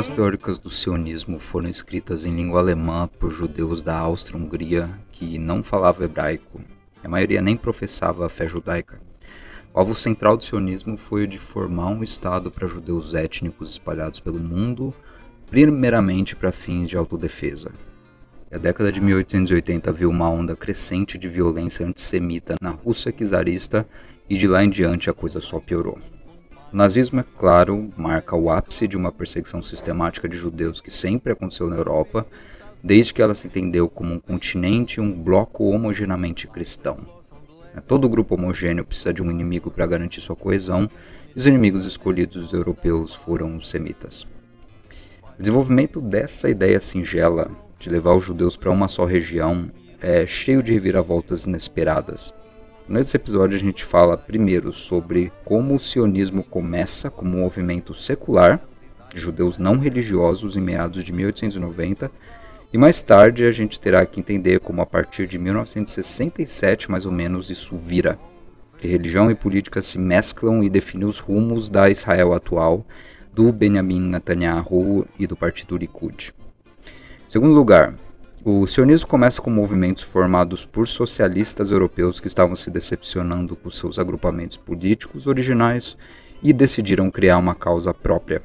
bases teóricas do sionismo foram escritas em língua alemã por judeus da Áustria-Hungria que não falavam hebraico. A maioria nem professava a fé judaica. O alvo central do sionismo foi o de formar um Estado para judeus étnicos espalhados pelo mundo, primeiramente para fins de autodefesa. A década de 1880 viu uma onda crescente de violência antissemita na Rússia czarista e de lá em diante a coisa só piorou. O nazismo, é claro, marca o ápice de uma perseguição sistemática de judeus que sempre aconteceu na Europa, desde que ela se entendeu como um continente e um bloco homogeneamente cristão. Né? Todo grupo homogêneo precisa de um inimigo para garantir sua coesão, e os inimigos escolhidos dos europeus foram os semitas. O desenvolvimento dessa ideia singela de levar os judeus para uma só região é cheio de reviravoltas inesperadas. Nesse episódio a gente fala primeiro sobre como o sionismo começa como um movimento secular de judeus não religiosos em meados de 1890 e mais tarde a gente terá que entender como a partir de 1967 mais ou menos isso vira. Que religião e política se mesclam e definem os rumos da Israel atual, do Benjamin Netanyahu e do partido Likud. Segundo lugar, o sionismo começa com movimentos formados por socialistas europeus que estavam se decepcionando com seus agrupamentos políticos originais e decidiram criar uma causa própria.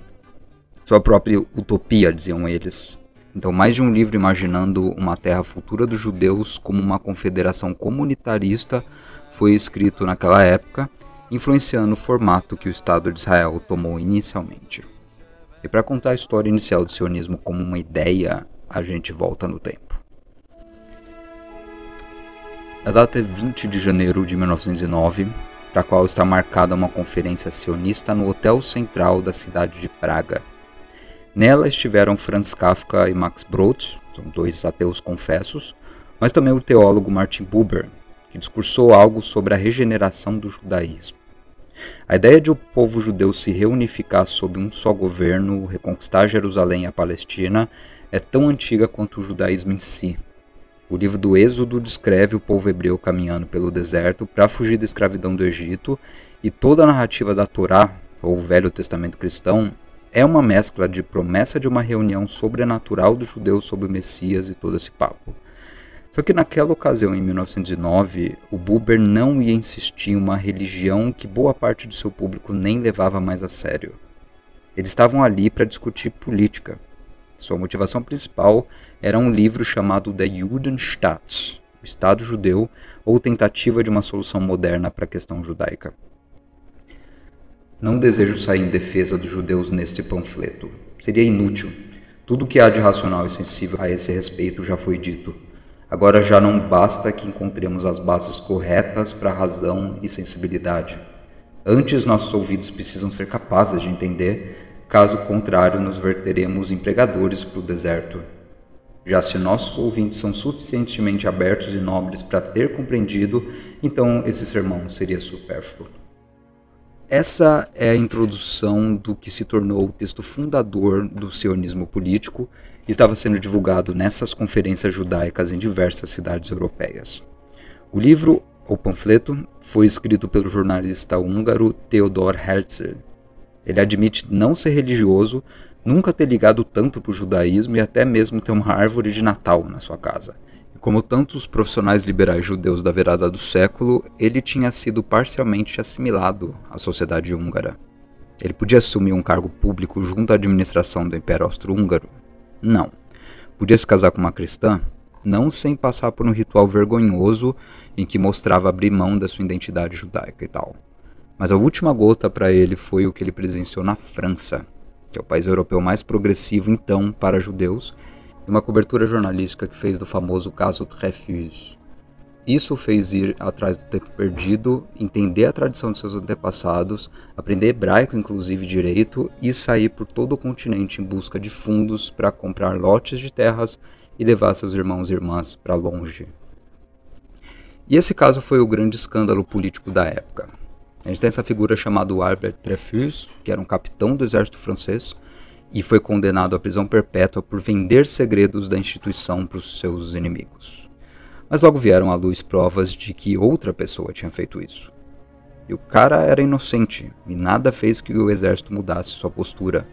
Sua própria utopia, diziam eles, então, mais de um livro imaginando uma terra futura dos judeus como uma confederação comunitarista foi escrito naquela época, influenciando o formato que o Estado de Israel tomou inicialmente. E para contar a história inicial do sionismo como uma ideia, a gente volta no tempo. A data é 20 de janeiro de 1909, para a qual está marcada uma conferência sionista no Hotel Central da cidade de Praga, Nela estiveram Franz Kafka e Max Brod, são dois ateus confessos, mas também o teólogo Martin Buber, que discursou algo sobre a regeneração do judaísmo. A ideia de o povo judeu se reunificar sob um só governo, reconquistar Jerusalém e a Palestina, é tão antiga quanto o judaísmo em si. O livro do Êxodo descreve o povo hebreu caminhando pelo deserto para fugir da escravidão do Egito, e toda a narrativa da Torá, ou Velho Testamento cristão, é uma mescla de promessa de uma reunião sobrenatural dos judeus sobre o Messias e todo esse papo. Só que naquela ocasião, em 1909, o Buber não ia insistir em uma religião que boa parte do seu público nem levava mais a sério. Eles estavam ali para discutir política. Sua motivação principal era um livro chamado The Judenstaat, o Estado Judeu, ou tentativa de uma solução moderna para a questão judaica. Não desejo sair em defesa dos judeus neste panfleto. Seria inútil. Tudo o que há de racional e sensível a esse respeito já foi dito. Agora já não basta que encontremos as bases corretas para razão e sensibilidade. Antes, nossos ouvidos precisam ser capazes de entender, caso contrário, nos verteremos empregadores para o deserto. Já se nossos ouvintes são suficientemente abertos e nobres para ter compreendido, então esse sermão seria supérfluo. Essa é a introdução do que se tornou o texto fundador do sionismo político e estava sendo divulgado nessas conferências judaicas em diversas cidades europeias. O livro, ou panfleto, foi escrito pelo jornalista húngaro Theodor Herzl. Ele admite não ser religioso, nunca ter ligado tanto para o judaísmo e até mesmo ter uma árvore de Natal na sua casa. Como tantos profissionais liberais judeus da virada do século, ele tinha sido parcialmente assimilado à sociedade húngara. Ele podia assumir um cargo público junto à administração do Império Austro-Húngaro? Não. Podia se casar com uma cristã? Não sem passar por um ritual vergonhoso em que mostrava abrir mão da sua identidade judaica e tal. Mas a última gota para ele foi o que ele presenciou na França, que é o país europeu mais progressivo então para judeus e uma cobertura jornalística que fez do famoso caso Dreyfus. Isso fez ir atrás do tempo perdido, entender a tradição de seus antepassados, aprender hebraico, inclusive direito, e sair por todo o continente em busca de fundos para comprar lotes de terras e levar seus irmãos e irmãs para longe. E esse caso foi o grande escândalo político da época. A gente tem essa figura chamada Albert Dreyfus, que era um capitão do exército francês, e foi condenado à prisão perpétua por vender segredos da instituição para os seus inimigos. Mas logo vieram à luz provas de que outra pessoa tinha feito isso. E o cara era inocente e nada fez que o exército mudasse sua postura.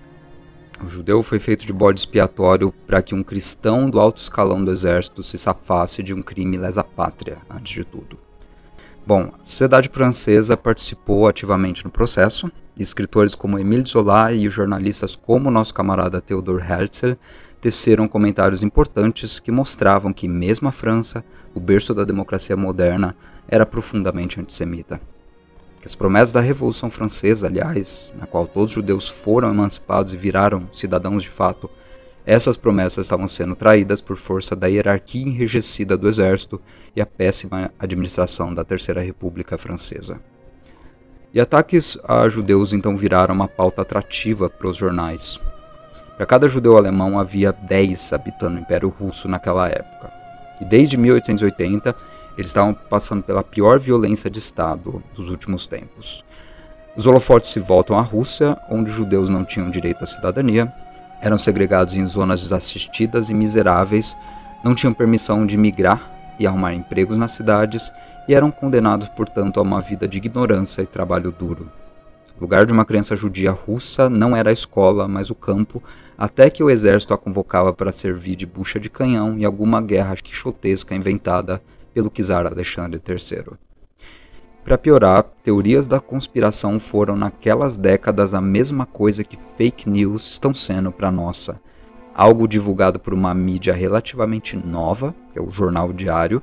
O judeu foi feito de bode expiatório para que um cristão do alto escalão do exército se safasse de um crime lesa pátria, antes de tudo. Bom, a sociedade francesa participou ativamente no processo. Escritores como Émile Zola e jornalistas como nosso camarada Theodor Herzl teceram comentários importantes que mostravam que mesmo a França, o berço da democracia moderna, era profundamente antissemita que as promessas da Revolução Francesa, aliás, na qual todos os judeus foram emancipados e viraram cidadãos de fato, essas promessas estavam sendo traídas por força da hierarquia enrijecida do exército e a péssima administração da Terceira República Francesa. E ataques a judeus então viraram uma pauta atrativa para os jornais. Para cada judeu alemão havia 10 habitando o Império Russo naquela época. E desde 1880 eles estavam passando pela pior violência de Estado dos últimos tempos. Os holofotes se voltam à Rússia, onde judeus não tinham direito à cidadania, eram segregados em zonas desassistidas e miseráveis, não tinham permissão de migrar e arrumar empregos nas cidades e eram condenados, portanto, a uma vida de ignorância e trabalho duro. O lugar de uma criança judia russa não era a escola, mas o campo, até que o exército a convocava para servir de bucha de canhão em alguma guerra quixotesca inventada pelo czar Alexandre III. Para piorar, teorias da conspiração foram naquelas décadas a mesma coisa que fake news estão sendo para nossa. Algo divulgado por uma mídia relativamente nova, que é o Jornal Diário,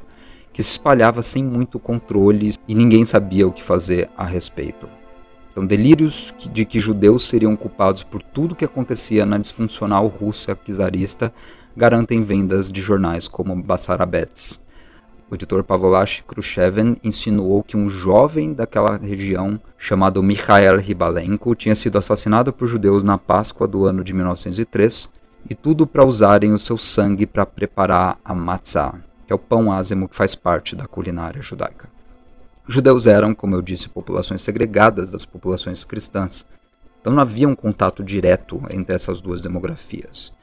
que se espalhava sem muito controle e ninguém sabia o que fazer a respeito. Então, delírios de que judeus seriam culpados por tudo que acontecia na disfuncional Rússia czarista garantem vendas de jornais como Basarabets o editor Pavolash Khrushchev insinuou que um jovem daquela região, chamado Mikhail Ribalenko, tinha sido assassinado por judeus na Páscoa do ano de 1903, e tudo para usarem o seu sangue para preparar a matzah, que é o pão ázimo que faz parte da culinária judaica. Os judeus eram, como eu disse, populações segregadas das populações cristãs, então não havia um contato direto entre essas duas demografias.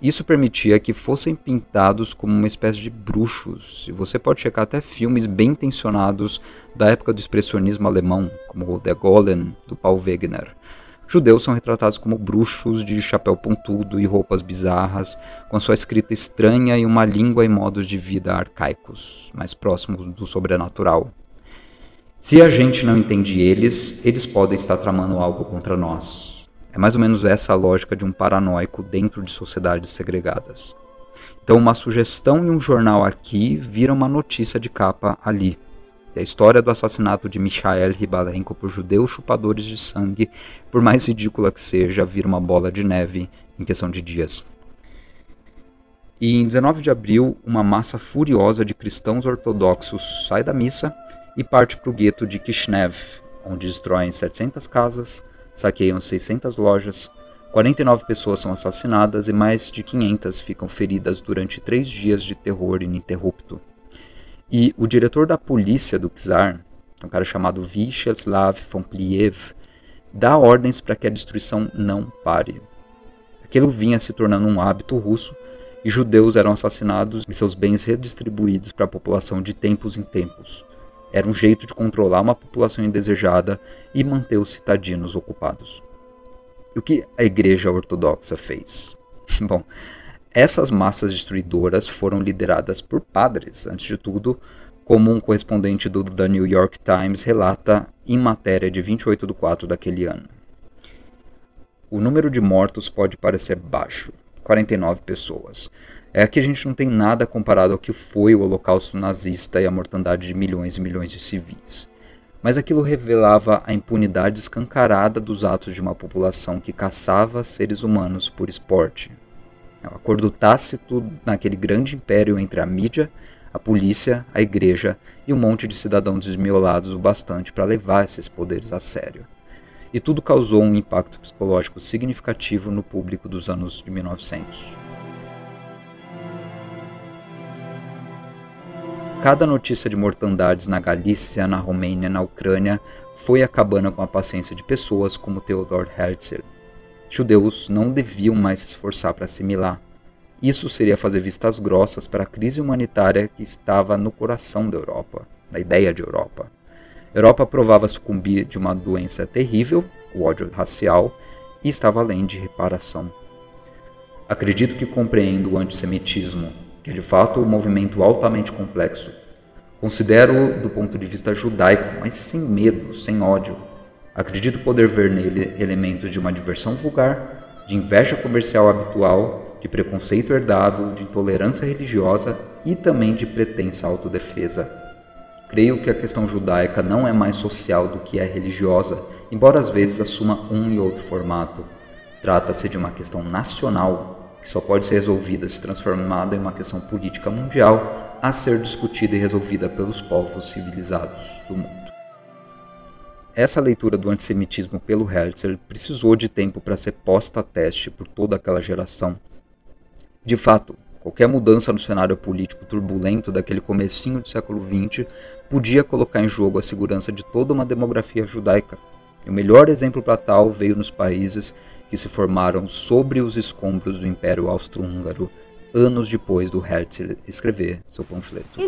Isso permitia que fossem pintados como uma espécie de bruxos, e você pode checar até filmes bem intencionados da época do expressionismo alemão, como Der Golem, do Paul Wegener. Judeus são retratados como bruxos de chapéu pontudo e roupas bizarras, com sua escrita estranha e uma língua e modos de vida arcaicos, mais próximos do sobrenatural. Se a gente não entende eles, eles podem estar tramando algo contra nós, é mais ou menos essa a lógica de um paranoico dentro de sociedades segregadas. Então, uma sugestão em um jornal aqui vira uma notícia de capa ali. E a história do assassinato de Mikhail Ribalenko por judeus chupadores de sangue, por mais ridícula que seja, vira uma bola de neve em questão de dias. E em 19 de abril, uma massa furiosa de cristãos ortodoxos sai da missa e parte para o gueto de Kishinev, onde destroem 700 casas, saqueiam 600 lojas, 49 pessoas são assassinadas e mais de 500 ficam feridas durante três dias de terror ininterrupto. E o diretor da polícia do czar, um cara chamado Vyacheslav Fonkliev, dá ordens para que a destruição não pare. Aquilo vinha se tornando um hábito russo e judeus eram assassinados e seus bens redistribuídos para a população de tempos em tempos, era um jeito de controlar uma população indesejada e manter os citadinos ocupados. E o que a Igreja Ortodoxa fez? Bom, essas massas destruidoras foram lideradas por padres, antes de tudo, como um correspondente do The New York Times relata em matéria de 28 de 4 daquele ano. O número de mortos pode parecer baixo, 49 pessoas, é que a gente não tem nada comparado ao que foi o holocausto nazista e a mortandade de milhões e milhões de civis. Mas aquilo revelava a impunidade escancarada dos atos de uma população que caçava seres humanos por esporte. É o acordo tácito naquele grande império entre a mídia, a polícia, a igreja e um monte de cidadãos desmiolados o bastante para levar esses poderes a sério. E tudo causou um impacto psicológico significativo no público dos anos de 1900. Cada notícia de mortandades na Galícia, na Romênia, na Ucrânia foi acabando com a paciência de pessoas como Theodor Herzl. Judeus não deviam mais se esforçar para assimilar. Isso seria fazer vistas grossas para a crise humanitária que estava no coração da Europa, da ideia de Europa. Europa provava sucumbir de uma doença terrível, o ódio racial, e estava além de reparação. Acredito que compreendo o antissemitismo, é de fato um movimento altamente complexo. Considero do ponto de vista judaico, mas sem medo, sem ódio. Acredito poder ver nele elementos de uma diversão vulgar, de inveja comercial habitual, de preconceito herdado, de intolerância religiosa e também de pretensa autodefesa. Creio que a questão judaica não é mais social do que é religiosa, embora às vezes assuma um e outro formato. Trata-se de uma questão nacional que só pode ser resolvida se transformada em uma questão política mundial a ser discutida e resolvida pelos povos civilizados do mundo. Essa leitura do antissemitismo pelo Herzl precisou de tempo para ser posta a teste por toda aquela geração. De fato, qualquer mudança no cenário político turbulento daquele comecinho do século XX podia colocar em jogo a segurança de toda uma demografia judaica. E o melhor exemplo para tal veio nos países que se formaram sobre os escombros do Império Austro-Húngaro, anos depois do Herzl escrever seu panfleto.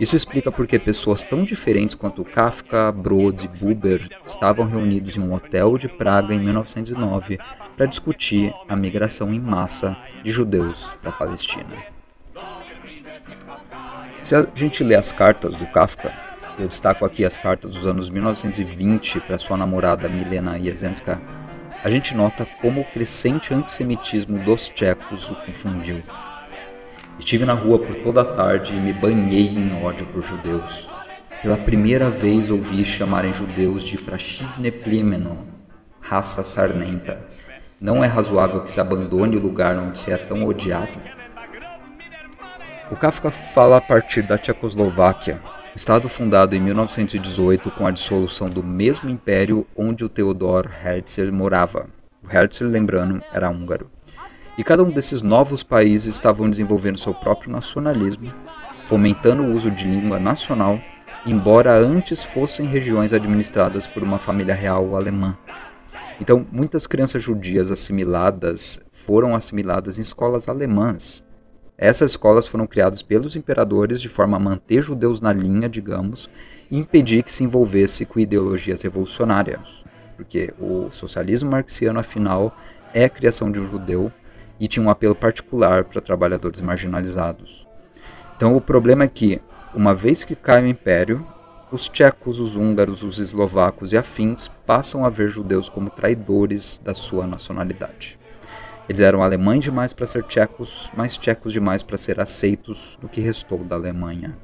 Isso explica porque pessoas tão diferentes quanto Kafka, Brod e Buber estavam reunidos em um hotel de Praga em 1909 para discutir a migração em massa de judeus para a Palestina. Se a gente lê as cartas do Kafka, eu destaco aqui as cartas dos anos 1920 para sua namorada Milena Jesenska, a gente nota como o crescente antissemitismo dos tchecos o confundiu. Estive na rua por toda a tarde e me banhei em ódio por judeus. Pela primeira vez ouvi chamarem judeus de Prashivne Plimeno, raça sarnenta. Não é razoável que se abandone o lugar onde se é tão odiado? O Kafka fala a partir da Tchecoslováquia, estado fundado em 1918 com a dissolução do mesmo império onde o Theodor Herzl morava. O Herzl, lembrando, era húngaro. E cada um desses novos países estavam desenvolvendo seu próprio nacionalismo, fomentando o uso de língua nacional, embora antes fossem regiões administradas por uma família real alemã. Então, muitas crianças judias assimiladas foram assimiladas em escolas alemãs, essas escolas foram criadas pelos imperadores de forma a manter judeus na linha, digamos, e impedir que se envolvesse com ideologias revolucionárias. Porque o socialismo marxiano, afinal, é a criação de um judeu e tinha um apelo particular para trabalhadores marginalizados. Então o problema é que, uma vez que cai o império, os tchecos, os húngaros, os eslovacos e afins passam a ver judeus como traidores da sua nacionalidade. Eles eram alemães demais para ser tchecos, mas tchecos demais para ser aceitos do que restou da Alemanha.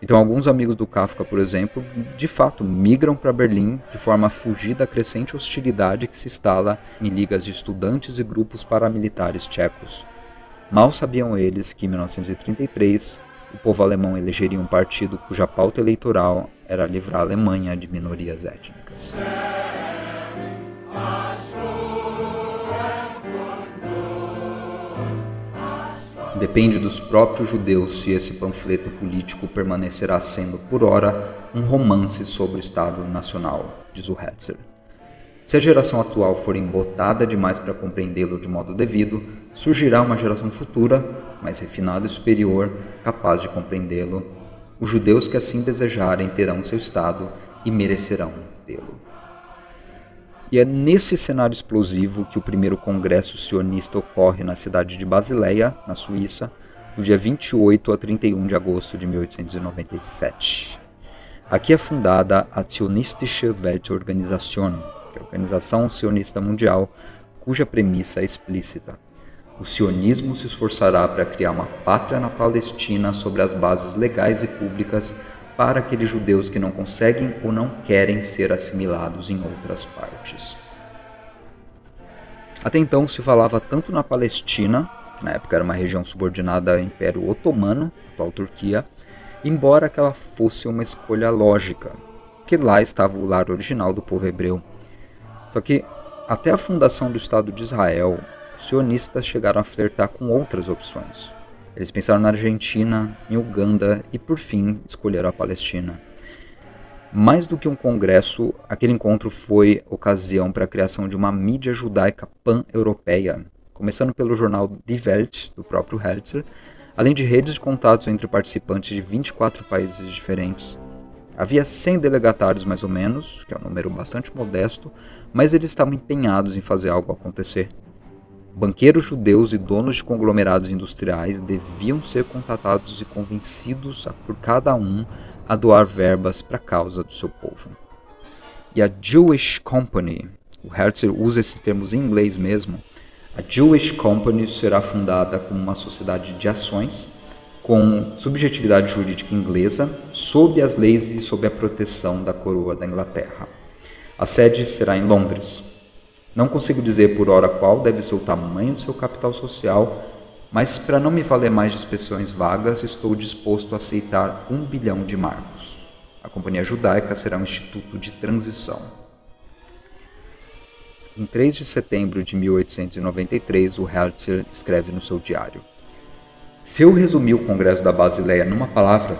Então, alguns amigos do Kafka, por exemplo, de fato migram para Berlim de forma a fugir da crescente hostilidade que se instala em ligas de estudantes e grupos paramilitares tchecos. Mal sabiam eles que em 1933 o povo alemão elegeria um partido cuja pauta eleitoral era livrar a Alemanha de minorias étnicas. Depende dos próprios judeus se esse panfleto político permanecerá sendo, por ora, um romance sobre o Estado Nacional, diz o Hetzer. Se a geração atual for embotada demais para compreendê-lo de modo devido, surgirá uma geração futura, mais refinada e superior, capaz de compreendê-lo. Os judeus que assim desejarem terão seu Estado e merecerão tê-lo. E é nesse cenário explosivo que o primeiro congresso sionista ocorre na cidade de Basileia, na Suíça, no dia 28 a 31 de agosto de 1897. Aqui é fundada a Zionistische Weltorganisation, que é a Organização Sionista Mundial, cuja premissa é explícita. O sionismo se esforçará para criar uma pátria na Palestina sobre as bases legais e públicas para aqueles judeus que não conseguem ou não querem ser assimilados em outras partes. Até então se falava tanto na Palestina, que na época era uma região subordinada ao Império Otomano, atual Turquia, embora aquela fosse uma escolha lógica, que lá estava o lar original do povo hebreu. Só que até a fundação do Estado de Israel, os sionistas chegaram a flertar com outras opções. Eles pensaram na Argentina, em Uganda e, por fim, escolheram a Palestina. Mais do que um congresso, aquele encontro foi ocasião para a criação de uma mídia judaica pan-europeia, começando pelo jornal Die Welt, do próprio Herzl, além de redes de contatos entre participantes de 24 países diferentes. Havia 100 delegatários mais ou menos, que é um número bastante modesto, mas eles estavam empenhados em fazer algo acontecer. Banqueiros judeus e donos de conglomerados industriais deviam ser contatados e convencidos a, por cada um a doar verbas para a causa do seu povo. E a Jewish Company, o Herzl usa esses termos em inglês mesmo, a Jewish Company será fundada como uma sociedade de ações com subjetividade jurídica inglesa, sob as leis e sob a proteção da coroa da Inglaterra. A sede será em Londres. Não consigo dizer por hora qual deve ser o tamanho do seu capital social, mas para não me valer mais de expressões vagas, estou disposto a aceitar um bilhão de marcos. A Companhia Judaica será um instituto de transição. Em 3 de setembro de 1893, o Herzl escreve no seu diário: Se eu resumir o Congresso da Basileia numa palavra,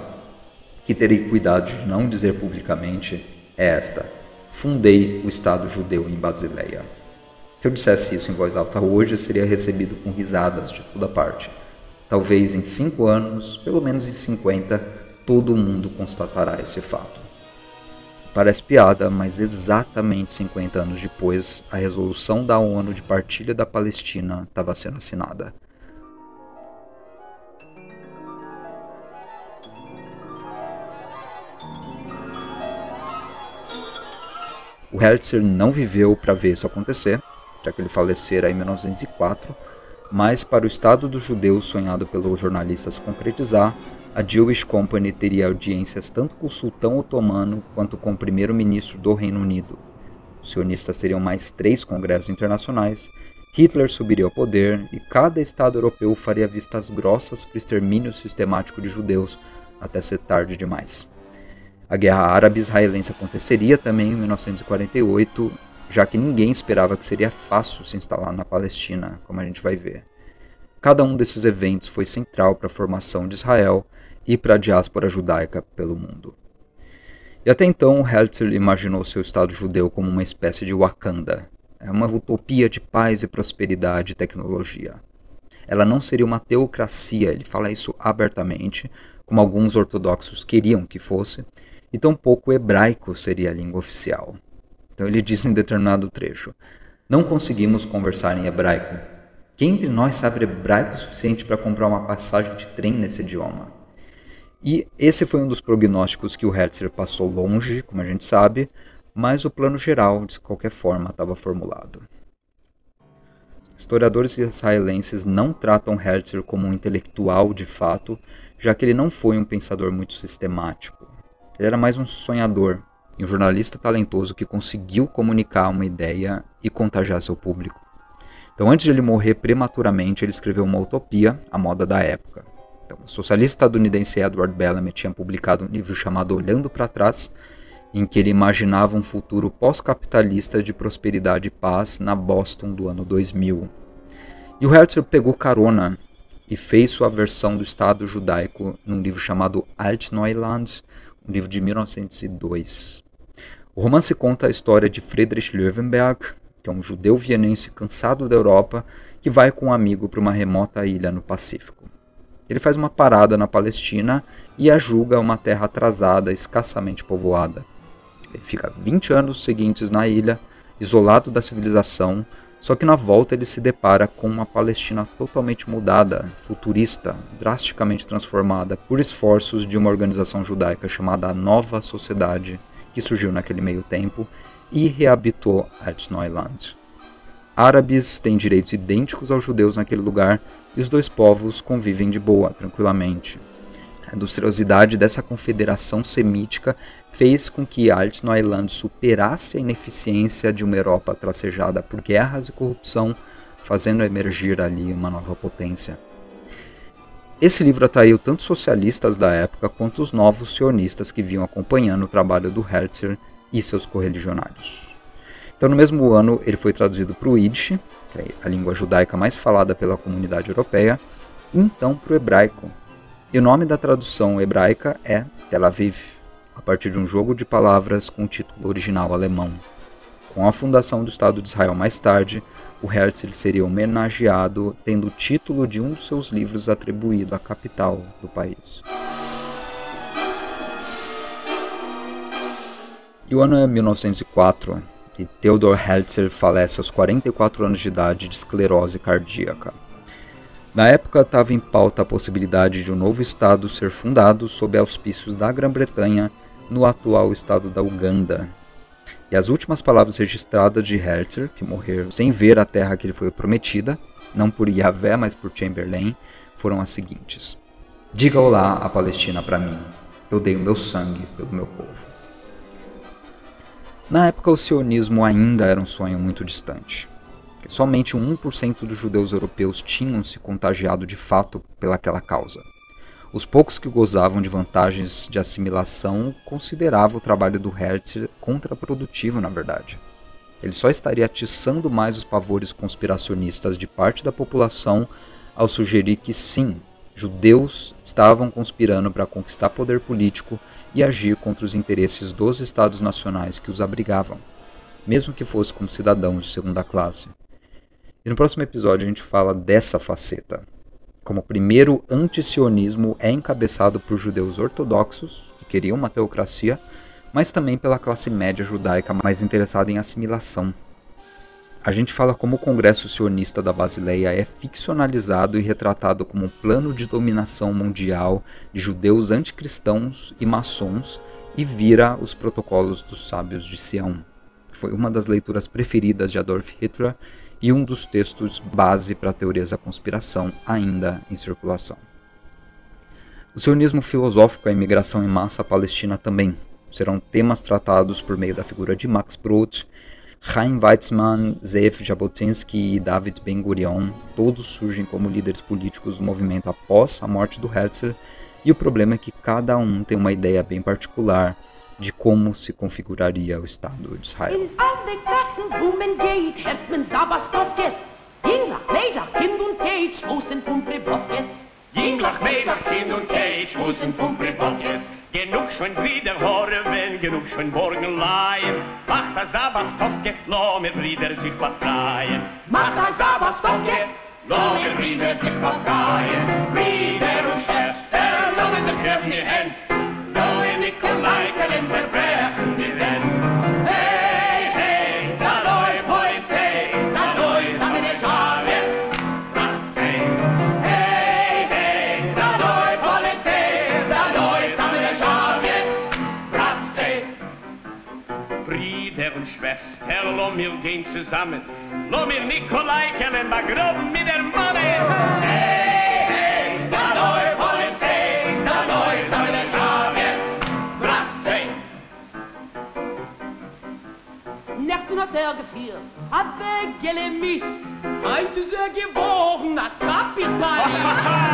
que terei cuidado de não dizer publicamente, é esta: fundei o Estado judeu em Basileia. Se eu dissesse isso em voz alta hoje, seria recebido com risadas de toda parte. Talvez em cinco anos, pelo menos em cinquenta, todo mundo constatará esse fato. Parece piada, mas exatamente 50 anos depois, a resolução da ONU de partilha da Palestina estava sendo assinada. O Herzl não viveu para ver isso acontecer, já que ele falecera em 1904, mas para o Estado dos Judeus sonhado pelo jornalista se concretizar, a Jewish Company teria audiências tanto com o sultão otomano quanto com o primeiro-ministro do Reino Unido. Os sionistas teriam mais três congressos internacionais, Hitler subiria ao poder e cada Estado europeu faria vistas grossas para o extermínio sistemático de judeus até ser tarde demais. A Guerra Árabe-Israelense aconteceria também em 1948 já que ninguém esperava que seria fácil se instalar na Palestina, como a gente vai ver. Cada um desses eventos foi central para a formação de Israel e para a diáspora judaica pelo mundo. E até então, Herzl imaginou seu Estado judeu como uma espécie de Wakanda, é uma utopia de paz e prosperidade e tecnologia. Ela não seria uma teocracia, ele fala isso abertamente, como alguns ortodoxos queriam que fosse, e tampouco o hebraico seria a língua oficial. Então ele diz em determinado trecho: Não conseguimos conversar em hebraico. Quem entre nós sabe hebraico o suficiente para comprar uma passagem de trem nesse idioma? E esse foi um dos prognósticos que o Herzl passou longe, como a gente sabe, mas o plano geral, de qualquer forma, estava formulado. Historiadores israelenses não tratam Herzl como um intelectual de fato, já que ele não foi um pensador muito sistemático. Ele era mais um sonhador, e um jornalista talentoso que conseguiu comunicar uma ideia e contagiar seu público. Então, antes de ele morrer prematuramente, ele escreveu uma utopia, a moda da época. Então, o socialista estadunidense Edward Bellamy tinha publicado um livro chamado Olhando para Trás, em que ele imaginava um futuro pós-capitalista de prosperidade e paz na Boston do ano 2000. E o Herzl pegou carona e fez sua versão do Estado judaico num livro chamado Altneuland, um livro de 1902. O romance conta a história de Friedrich Löwenberg, que é um judeu vienense cansado da Europa que vai com um amigo para uma remota ilha no Pacífico. Ele faz uma parada na Palestina e a julga uma terra atrasada, escassamente povoada. Ele fica 20 anos seguintes na ilha, isolado da civilização, só que na volta ele se depara com uma Palestina totalmente mudada, futurista, drasticamente transformada por esforços de uma organização judaica chamada Nova Sociedade que surgiu naquele meio tempo e reabitou Altneuland. Árabes têm direitos idênticos aos judeus naquele lugar e os dois povos convivem de boa, tranquilamente. A industriosidade dessa confederação semítica fez com que Altneuland superasse a ineficiência de uma Europa tracejada por guerras e corrupção, fazendo emergir ali uma nova potência. Esse livro atraiu tanto socialistas da época quanto os novos sionistas que vinham acompanhando o trabalho do Herzl e seus correligionários. Então, no mesmo ano, ele foi traduzido para o Yiddish, que é a língua judaica mais falada pela comunidade europeia, e então para o hebraico. E o nome da tradução hebraica é Tel Aviv, a partir de um jogo de palavras com o título original alemão. Com a fundação do Estado de Israel mais tarde, o Herzl seria homenageado tendo o título de um dos seus livros atribuído à capital do país. E o ano é 1904 e Theodor Herzl falece aos 44 anos de idade de esclerose cardíaca. Na época estava em pauta a possibilidade de um novo estado ser fundado sob auspícios da Grã-Bretanha no atual estado da Uganda. E as últimas palavras registradas de Herzl, que morreu sem ver a terra que lhe foi prometida, não por Yahvé, mas por Chamberlain, foram as seguintes: Diga olá à Palestina para mim. Eu dei o meu sangue pelo meu povo. Na época, o sionismo ainda era um sonho muito distante. Somente 1% dos judeus europeus tinham se contagiado de fato pelaquela causa. Os poucos que gozavam de vantagens de assimilação consideravam o trabalho do Herzl contraprodutivo, na verdade. Ele só estaria atiçando mais os pavores conspiracionistas de parte da população ao sugerir que sim, judeus estavam conspirando para conquistar poder político e agir contra os interesses dos estados nacionais que os abrigavam, mesmo que fosse como cidadãos de segunda classe. E no próximo episódio a gente fala dessa faceta. Como o primeiro antisionismo é encabeçado por judeus ortodoxos, que queriam uma teocracia, mas também pela classe média judaica mais interessada em assimilação. A gente fala como o Congresso Sionista da Basileia é ficcionalizado e retratado como um plano de dominação mundial de judeus anticristãos e maçons e vira os protocolos dos sábios de Sião, foi uma das leituras preferidas de Adolf Hitler e um dos textos base para teorias da conspiração ainda em circulação. O sionismo filosófico e a imigração em massa à Palestina também serão temas tratados por meio da figura de Max Brod Chaim Weizmann, Zev Jabotinsky e David Ben-Gurion, todos surgem como líderes políticos do movimento após a morte do Herzl, e o problema é que cada um tem uma ideia bem particular de como se configuraria o Estado de Israel. de wo man geht, hört men sabas. Jinglach, Mädach, Kind und Keitsch, Hosen, Pumpe, Bockes. Jinglach, Mädach, Kind und Keitsch, Hosen, Pumpe, Bockes. Genug schon wieder hore, wenn genug schon morgen leihen. Mach das sabas lo mir brieder sich befreien. Mach das sabas lo mir brieder sich befreien. freien. Und Scherz, der lo mir de Kräften die Hände, Lo me Nikolai, Kalender, Brenn. gehen zusammen. Lo mir Nikolai kellen, ba grob mit der Monne. Hey, hey, da neu Polizei, da neu, da mit der Schabe. Brasse! Nachten hat er gefiert, hat er gelemicht, ein dieser geboren, hat Kapital.